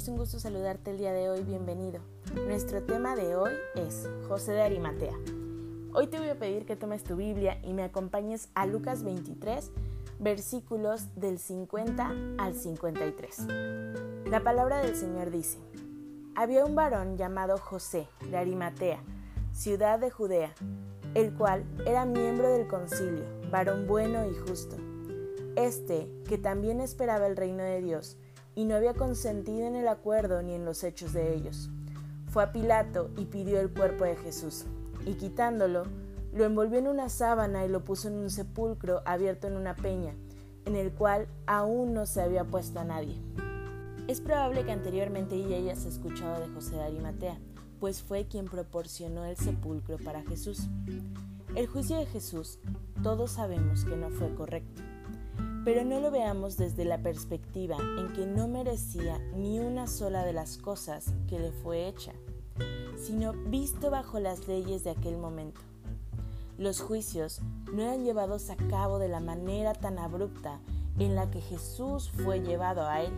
Es un gusto saludarte el día de hoy, bienvenido. Nuestro tema de hoy es José de Arimatea. Hoy te voy a pedir que tomes tu Biblia y me acompañes a Lucas 23, versículos del 50 al 53. La palabra del Señor dice, había un varón llamado José de Arimatea, ciudad de Judea, el cual era miembro del concilio, varón bueno y justo. Este, que también esperaba el reino de Dios, y no había consentido en el acuerdo ni en los hechos de ellos. Fue a Pilato y pidió el cuerpo de Jesús, y quitándolo, lo envolvió en una sábana y lo puso en un sepulcro abierto en una peña, en el cual aún no se había puesto a nadie. Es probable que anteriormente ya hayas escuchado de José de Arimatea, pues fue quien proporcionó el sepulcro para Jesús. El juicio de Jesús, todos sabemos que no fue correcto pero no lo veamos desde la perspectiva en que no merecía ni una sola de las cosas que le fue hecha, sino visto bajo las leyes de aquel momento. Los juicios no eran llevados a cabo de la manera tan abrupta en la que Jesús fue llevado a él.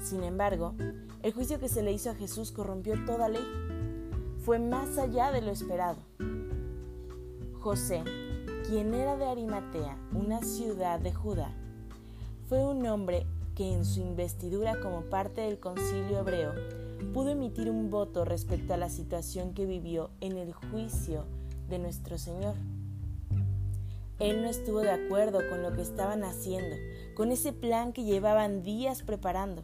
Sin embargo, el juicio que se le hizo a Jesús corrompió toda ley. Fue más allá de lo esperado. José quien era de Arimatea, una ciudad de Judá, fue un hombre que en su investidura como parte del concilio hebreo pudo emitir un voto respecto a la situación que vivió en el juicio de nuestro Señor. Él no estuvo de acuerdo con lo que estaban haciendo, con ese plan que llevaban días preparando.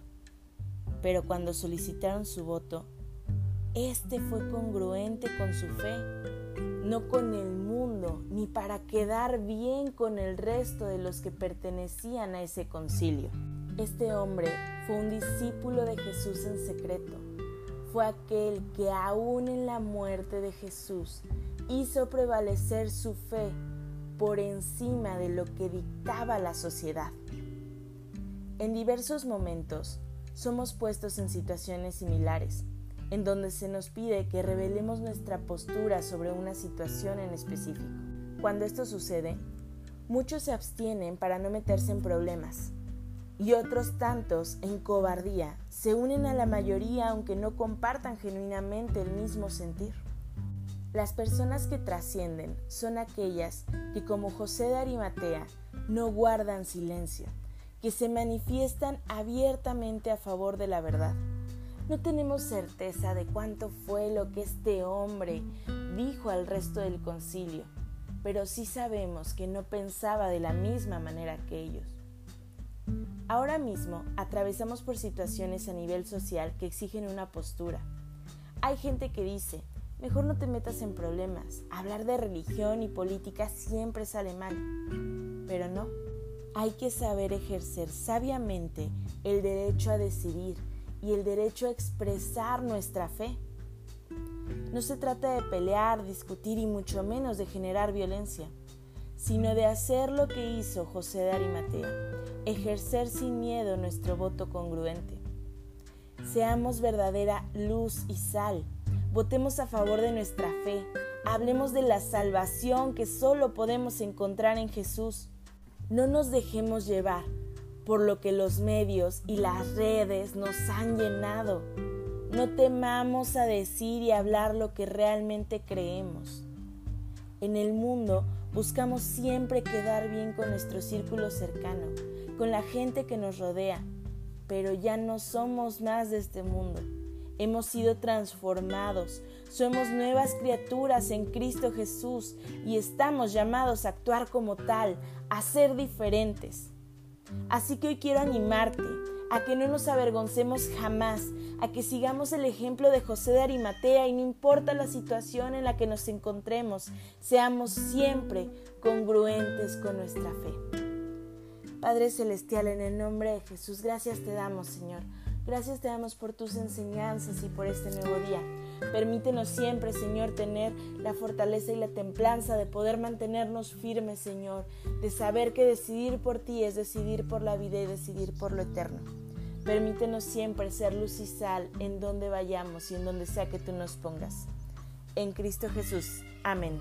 Pero cuando solicitaron su voto, este fue congruente con su fe no con el mundo, ni para quedar bien con el resto de los que pertenecían a ese concilio. Este hombre fue un discípulo de Jesús en secreto. Fue aquel que aún en la muerte de Jesús hizo prevalecer su fe por encima de lo que dictaba la sociedad. En diversos momentos somos puestos en situaciones similares en donde se nos pide que revelemos nuestra postura sobre una situación en específico. Cuando esto sucede, muchos se abstienen para no meterse en problemas y otros tantos, en cobardía, se unen a la mayoría aunque no compartan genuinamente el mismo sentir. Las personas que trascienden son aquellas que como José de Arimatea no guardan silencio, que se manifiestan abiertamente a favor de la verdad no tenemos certeza de cuánto fue lo que este hombre dijo al resto del concilio, pero sí sabemos que no pensaba de la misma manera que ellos. Ahora mismo atravesamos por situaciones a nivel social que exigen una postura. Hay gente que dice, mejor no te metas en problemas, hablar de religión y política siempre sale mal. Pero no, hay que saber ejercer sabiamente el derecho a decidir y el derecho a expresar nuestra fe. No se trata de pelear, discutir y mucho menos de generar violencia, sino de hacer lo que hizo José de Arimatea, ejercer sin miedo nuestro voto congruente. Seamos verdadera luz y sal, votemos a favor de nuestra fe, hablemos de la salvación que solo podemos encontrar en Jesús. No nos dejemos llevar por lo que los medios y las redes nos han llenado. No temamos a decir y hablar lo que realmente creemos. En el mundo buscamos siempre quedar bien con nuestro círculo cercano, con la gente que nos rodea, pero ya no somos más de este mundo. Hemos sido transformados, somos nuevas criaturas en Cristo Jesús y estamos llamados a actuar como tal, a ser diferentes. Así que hoy quiero animarte a que no nos avergoncemos jamás, a que sigamos el ejemplo de José de Arimatea y no importa la situación en la que nos encontremos, seamos siempre congruentes con nuestra fe. Padre Celestial, en el nombre de Jesús, gracias te damos, Señor. Gracias te damos por tus enseñanzas y por este nuevo día. Permítenos siempre, Señor, tener la fortaleza y la templanza de poder mantenernos firmes, Señor, de saber que decidir por ti es decidir por la vida y decidir por lo eterno. Permítenos siempre ser luz y sal en donde vayamos y en donde sea que tú nos pongas. En Cristo Jesús. Amén.